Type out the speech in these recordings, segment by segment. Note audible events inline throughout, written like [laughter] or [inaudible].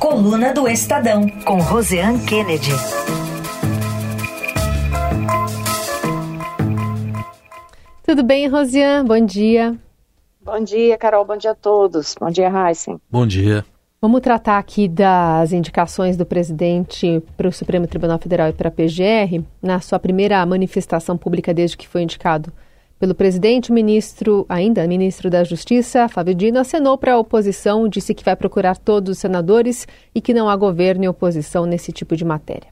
Coluna do Estadão, com Roseanne Kennedy. Tudo bem, Rosiane? Bom dia. Bom dia, Carol. Bom dia a todos. Bom dia, Heisen. Bom dia. Vamos tratar aqui das indicações do presidente para o Supremo Tribunal Federal e para a PGR. Na sua primeira manifestação pública desde que foi indicado pelo presidente, o ministro, ainda ministro da Justiça, Fábio Dino, acenou para a oposição, disse que vai procurar todos os senadores e que não há governo e oposição nesse tipo de matéria.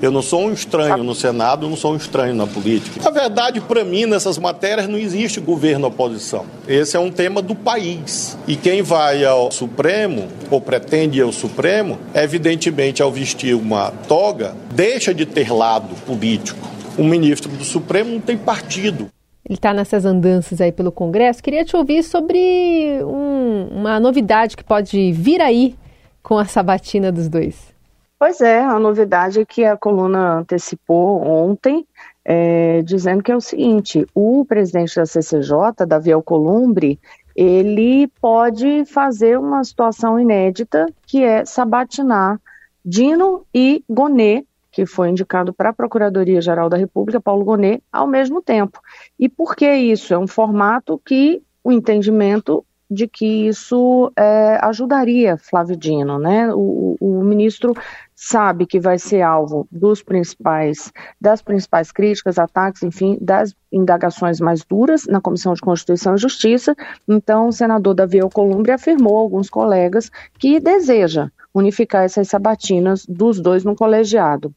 Eu não sou um estranho no Senado, não sou um estranho na política. Na verdade, para mim, nessas matérias não existe governo oposição. Esse é um tema do país. E quem vai ao Supremo, ou pretende ir ao Supremo, evidentemente, ao vestir uma toga, deixa de ter lado político. O ministro do Supremo não tem partido. Ele está nessas andanças aí pelo Congresso. Queria te ouvir sobre um, uma novidade que pode vir aí com a sabatina dos dois. Pois é, a novidade é que a coluna antecipou ontem, é, dizendo que é o seguinte: o presidente da CCJ, Davi Alcolumbre, ele pode fazer uma situação inédita, que é sabatinar Dino e Gonê, que foi indicado para a Procuradoria-Geral da República, Paulo Gonet, ao mesmo tempo. E por que isso? É um formato que o entendimento de que isso é, ajudaria Flávio Dino, né? O, o, ministro sabe que vai ser alvo dos principais, das principais críticas, ataques, enfim, das indagações mais duras na Comissão de Constituição e Justiça. Então, o senador Davi Alcolumbre afirmou a alguns colegas que deseja unificar essas sabatinas dos dois no colegiado.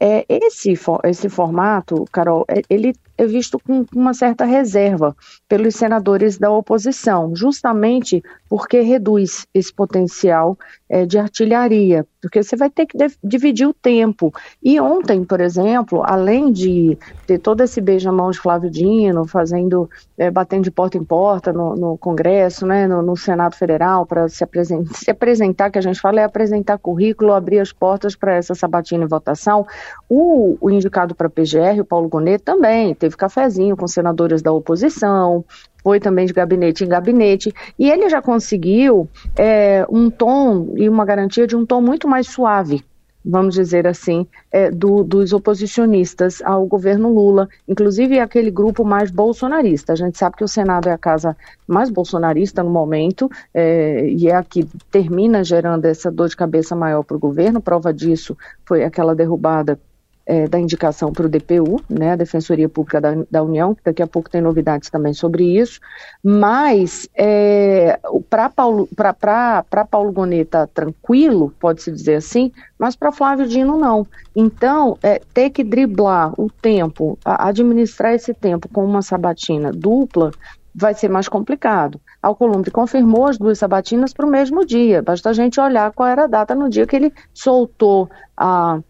É, esse, esse formato, Carol, é, ele é visto com uma certa reserva pelos senadores da oposição, justamente porque reduz esse potencial é, de artilharia, porque você vai ter que dividir o tempo. E ontem, por exemplo, além de ter todo esse beijamão de Flávio Dino, fazendo, é, batendo de porta em porta no, no Congresso, né, no, no Senado Federal, para se, [laughs] se apresentar, que a gente fala é apresentar currículo, abrir as portas para essa sabatina e votação, o, o indicado para PGR, o Paulo Gonet, também teve cafezinho com senadores da oposição, foi também de gabinete em gabinete, e ele já conseguiu é, um tom e uma garantia de um tom muito mais suave vamos dizer assim, é, do, dos oposicionistas ao governo Lula, inclusive aquele grupo mais bolsonarista. A gente sabe que o Senado é a casa mais bolsonarista no momento é, e é a que termina gerando essa dor de cabeça maior para o governo. Prova disso foi aquela derrubada é, da indicação para o DPU, né, a Defensoria Pública da, da, União, que daqui a pouco tem novidades também sobre isso, mas é, para Paulo, Paulo Goneta tranquilo, pode-se dizer assim, mas para Flávio Dino não. Então, é, ter que driblar o tempo, administrar esse tempo com uma sabatina dupla, vai ser mais complicado. Alcolumbre confirmou as duas sabatinas para o mesmo dia, basta a gente olhar qual era a data no dia que ele soltou a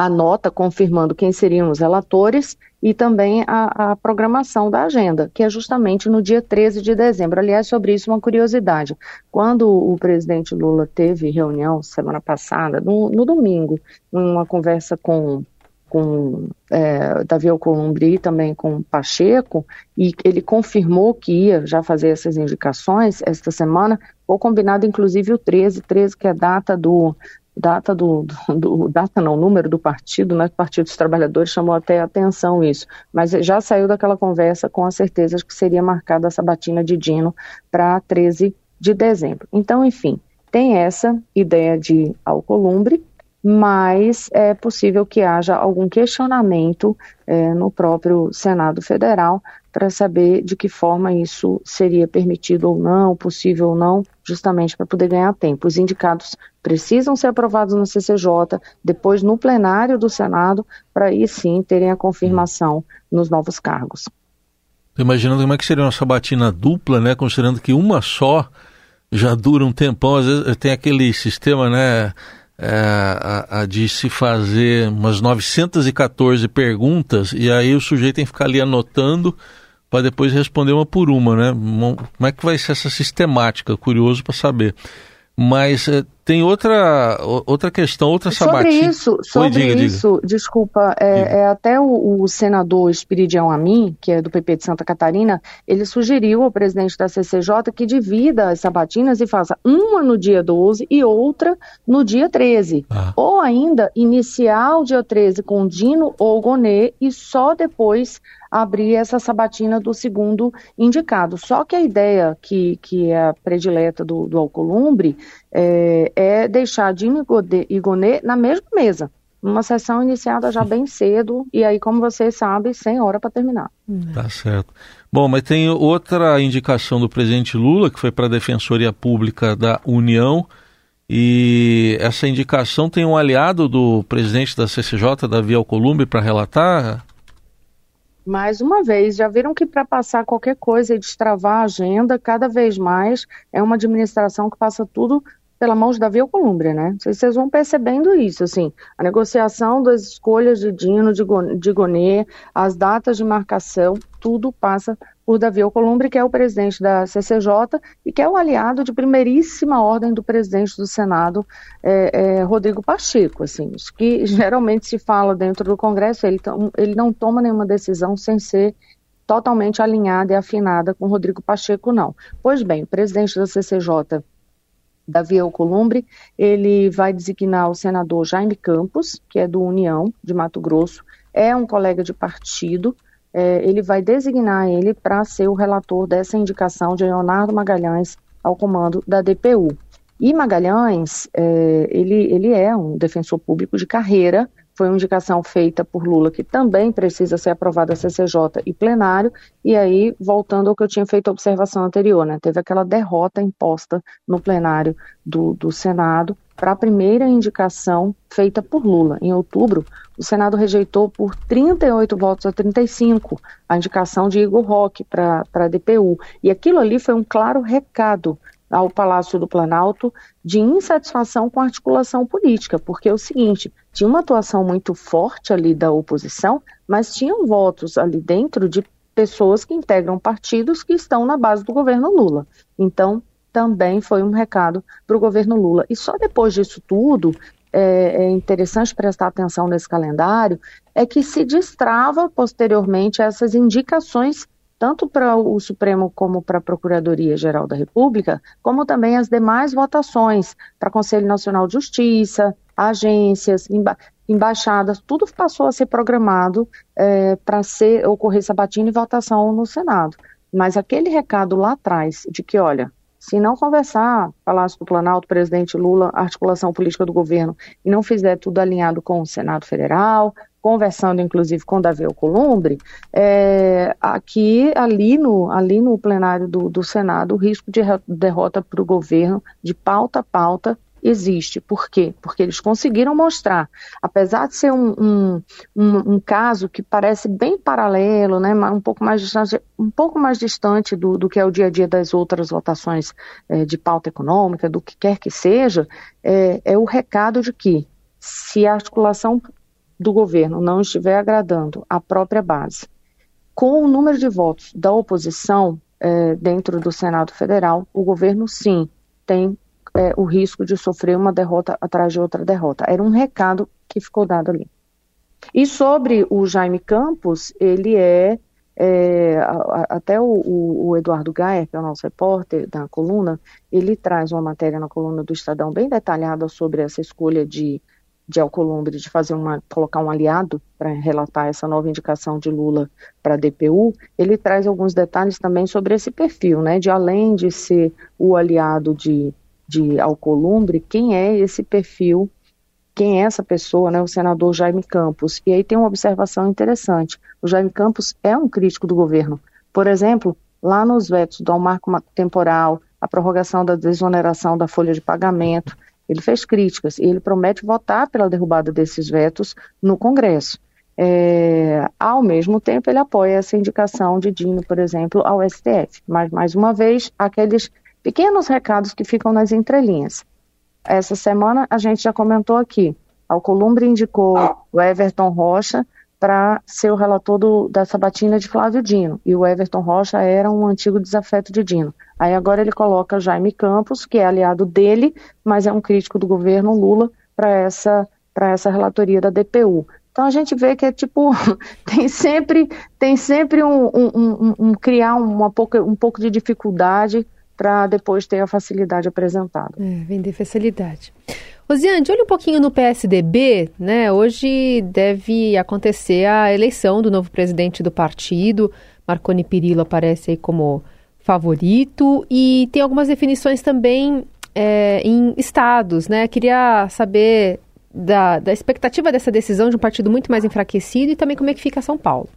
a nota confirmando quem seriam os relatores e também a, a, programação da agenda, que é justamente no dia 13 de dezembro. Aliás, sobre isso, uma curiosidade. Quando o presidente Lula teve reunião semana passada, no, no domingo, uma conversa com, com é, Davi Alcolumbre e também com Pacheco, e ele confirmou que ia já fazer essas indicações esta semana, foi combinado inclusive o 13, 13 que é a data do, data do, do, data não, número do partido, né? Partido dos Trabalhadores chamou até atenção isso, mas já saiu daquela conversa com a certeza que seria marcada a sabatina de Dino para 13 de dezembro. Então, enfim, tem essa ideia de Alcolumbre, mas é possível que haja algum questionamento é, no próprio Senado Federal para saber de que forma isso seria permitido ou não, possível ou não, justamente para poder ganhar tempo. Os indicados precisam ser aprovados no CCJ, depois no plenário do Senado, para aí sim terem a confirmação nos novos cargos. Imaginando como é que seria uma sabatina dupla, né? Considerando que uma só já dura um tempão, às vezes tem aquele sistema, né? É, a, a de se fazer umas 914 perguntas e aí o sujeito tem que ficar ali anotando para depois responder uma por uma, né? Como é que vai ser essa sistemática? Curioso para saber. Mas é, tem outra, outra questão, outra sabatina. Sobre isso, sobre Oi, diga, isso, diga. desculpa, é, é até o, o, senador Espiridião Amin, que é do PP de Santa Catarina, ele sugeriu ao presidente da CCJ que divida as sabatinas e faça uma no dia 12 e outra no dia 13. Ah. Ou ainda iniciar o dia 13 com Dino ou Gonê e só depois abrir essa sabatina do segundo indicado. Só que a ideia que, que é a predileta do, do Alcolumbre é, é deixar Dino e Gonê na mesma mesa. Uma sessão iniciada já bem cedo e aí, como você sabe, sem hora para terminar. Tá certo. Bom, mas tem outra indicação do presidente Lula, que foi para a Defensoria Pública da União, e essa indicação tem um aliado do presidente da CCJ, Davi Alcolumbre, para relatar? Mais uma vez, já viram que para passar qualquer coisa e destravar a agenda, cada vez mais é uma administração que passa tudo pela mão de Davi Alcolumbre, né? Vocês vão percebendo isso, assim, a negociação das escolhas de Dino, de, Gonê, as datas de marcação, tudo passa por Davi Alcolumbre, que é o presidente da CCJ e que é o aliado de primeiríssima ordem do presidente do Senado, é, é, Rodrigo Pacheco, assim, isso que [laughs] geralmente se fala dentro do Congresso, ele, ele não toma nenhuma decisão sem ser totalmente alinhada e afinada com Rodrigo Pacheco, não. Pois bem, o presidente da CCJ Davi Alcolumbre, ele vai designar o senador Jaime Campos, que é do União de Mato Grosso, é um colega de partido, é, ele vai designar ele para ser o relator dessa indicação de Leonardo Magalhães ao comando da DPU. E Magalhães, é, ele, ele é um defensor público de carreira, foi uma indicação feita por Lula, que também precisa ser aprovada CCJ e plenário, e aí, voltando ao que eu tinha feito a observação anterior, né, teve aquela derrota imposta no plenário do, do Senado para a primeira indicação feita por Lula. Em outubro, o Senado rejeitou por 38 votos a 35 a indicação de Igor Roque para a DPU. E aquilo ali foi um claro recado ao Palácio do Planalto de insatisfação com a articulação política, porque é o seguinte, tinha uma atuação muito forte ali da oposição, mas tinham votos ali dentro de pessoas que integram partidos que estão na base do governo Lula. Então, também foi um recado para o governo Lula. E só depois disso tudo, é, é, interessante prestar atenção nesse calendário, é que se destrava posteriormente essas indicações tanto para o Supremo como para a Procuradoria-Geral da República, como também as demais votações para Conselho Nacional de Justiça, agências, emba embaixadas, tudo passou a ser programado é, para ser ocorrer sabatina e votação no Senado. Mas aquele recado lá atrás de que, olha, se não conversar, Palácio do Planalto, presidente Lula, articulação política do governo, e não fizer tudo alinhado com o Senado Federal, conversando inclusive com Davi Alcolumbre, é, aqui, ali no, ali no plenário do, do Senado, o risco de derrota para o governo, de pauta a pauta, existe. Por quê? Porque eles conseguiram mostrar, apesar de ser um, um, um, um caso que parece bem paralelo, né, um pouco mais distante, um pouco mais distante do, do que é o dia a dia das outras votações é, de pauta econômica, do que quer que seja, é, é o recado de que se a articulação do governo não estiver agradando a própria base, com o número de votos da oposição é, dentro do Senado Federal, o governo sim tem é, o risco de sofrer uma derrota atrás de outra derrota. Era um recado que ficou dado ali. E sobre o Jaime Campos, ele é, é até o, o, Eduardo Gaia, que é o nosso repórter da coluna, ele traz uma matéria na coluna do Estadão bem detalhada sobre essa escolha de de Alcolumbre de fazer uma, colocar um aliado para relatar essa nova indicação de Lula para a DPU, ele traz alguns detalhes também sobre esse perfil, né? De além de ser o aliado de, de Alcolumbre, quem é esse perfil, quem é essa pessoa, né? O senador Jaime Campos. E aí tem uma observação interessante. O Jaime Campos é um crítico do governo. Por exemplo, lá nos vetos do marco temporal, a prorrogação da desoneração da folha de pagamento, ele fez críticas e ele promete votar pela derrubada desses vetos no Congresso. É, ao mesmo tempo, ele apoia essa indicação de Dino, por exemplo, ao STF. Mas, mais uma vez, aqueles pequenos recados que ficam nas entrelinhas. Essa semana, a gente já comentou aqui, Alcolumbre indicou o Everton Rocha para ser o relator do, da sabatina de Flávio Dino. E o Everton Rocha era um antigo desafeto de Dino. Aí agora ele coloca Jaime Campos, que é aliado dele, mas é um crítico do governo Lula, para essa, essa relatoria da DPU. Então a gente vê que é tipo, [laughs] tem sempre, tem sempre um, um, um, um criar uma pouca, um pouco de dificuldade para depois ter a facilidade apresentada. É, vender facilidade. Rosiane, olha um pouquinho no PSDB, né? Hoje deve acontecer a eleição do novo presidente do partido. Marconi Perillo aparece aí como favorito e tem algumas definições também é, em estados, né? Queria saber da, da expectativa dessa decisão de um partido muito mais enfraquecido e também como é que fica São Paulo.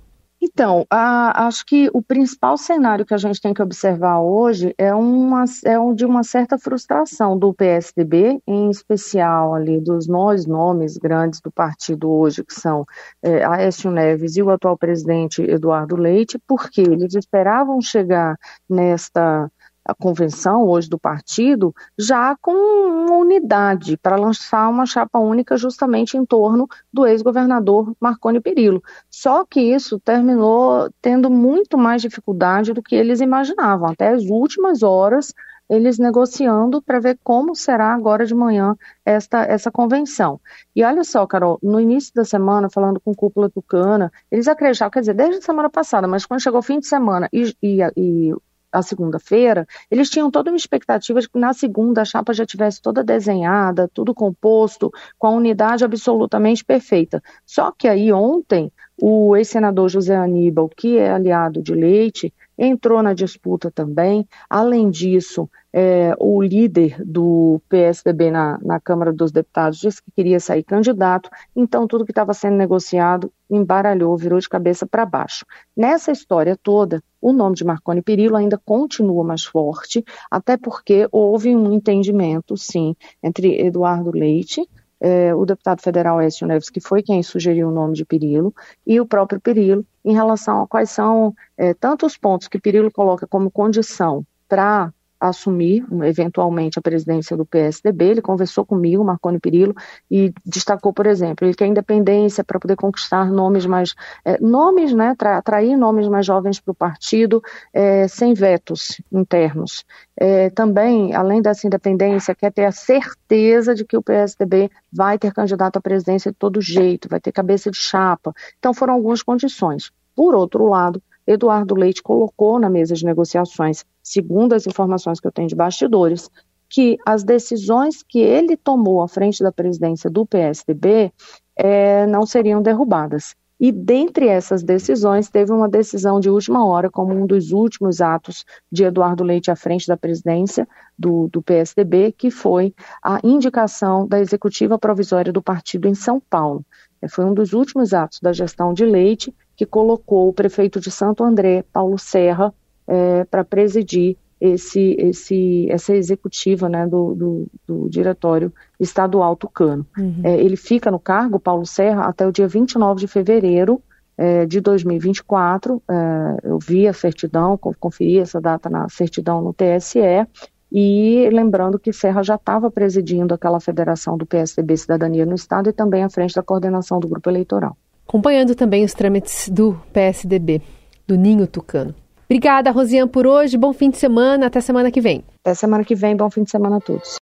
Então, a, acho que o principal cenário que a gente tem que observar hoje é, uma, é um, de uma certa frustração do PSDB, em especial ali dos nós nomes grandes do partido hoje, que são é, Aécio Neves e o atual presidente Eduardo Leite, porque eles esperavam chegar nesta a convenção hoje do partido já com uma unidade para lançar uma chapa única justamente em torno do ex-governador Marconi Perillo. Só que isso terminou tendo muito mais dificuldade do que eles imaginavam. Até as últimas horas eles negociando para ver como será agora de manhã esta, essa convenção. E olha só, Carol, no início da semana, falando com cúpula tucana, eles acreditavam, quer dizer, desde a semana passada, mas quando chegou o fim de semana e, e, e a segunda-feira, eles tinham toda uma expectativa de que na segunda a chapa já tivesse toda desenhada, tudo composto, com a unidade absolutamente perfeita. Só que aí ontem, o ex-senador José Aníbal, que é aliado de Leite, entrou na disputa também. Além disso, é, o líder do PSDB na, na, Câmara dos Deputados disse que queria sair candidato, então tudo que estava sendo negociado embaralhou, virou de cabeça para baixo. Nessa história toda, o nome de Marconi Perillo ainda continua mais forte, até porque houve um entendimento, sim, entre Eduardo Leite, é, o deputado federal Écio Neves, que foi quem sugeriu o nome de Perillo, e o próprio Perillo, em relação a quais são é, tantos pontos que Perillo coloca como condição para assumir eventualmente a presidência do PSDB. Ele conversou comigo, Marconi Perillo, e destacou, por exemplo, ele quer independência para poder conquistar nomes mais é, nomes, né, atrair nomes mais jovens para o partido, é, sem vetos internos. É, também, além dessa independência, quer ter a certeza de que o PSDB vai ter candidato à presidência de todo jeito, vai ter cabeça de chapa. Então, foram algumas condições. Por outro lado, Eduardo Leite colocou na mesa de negociações, segundo as informações que eu tenho de bastidores, que as decisões que ele tomou à frente da presidência do PSDB é, não seriam derrubadas. E dentre essas decisões, teve uma decisão de última hora, como um dos últimos atos de Eduardo Leite à frente da presidência do, do PSDB, que foi a indicação da executiva provisória do partido em São Paulo. É, foi um dos últimos atos da gestão de Leite que colocou o prefeito de Santo André, Paulo Serra, é, para presidir esse, esse, essa executiva né, do, do, do Diretório Estadual Tucano. Uhum. É, ele fica no cargo, Paulo Serra, até o dia 29 de fevereiro é, de 2024. É, eu vi a certidão, conferi essa data na certidão no TSE, e lembrando que Serra já estava presidindo aquela federação do PSDB Cidadania no Estado e também à frente da coordenação do grupo eleitoral acompanhando também os trâmites do PSDB, do Ninho Tucano. Obrigada, Rosiane, por hoje. Bom fim de semana. Até semana que vem. Até semana que vem. Bom fim de semana a todos.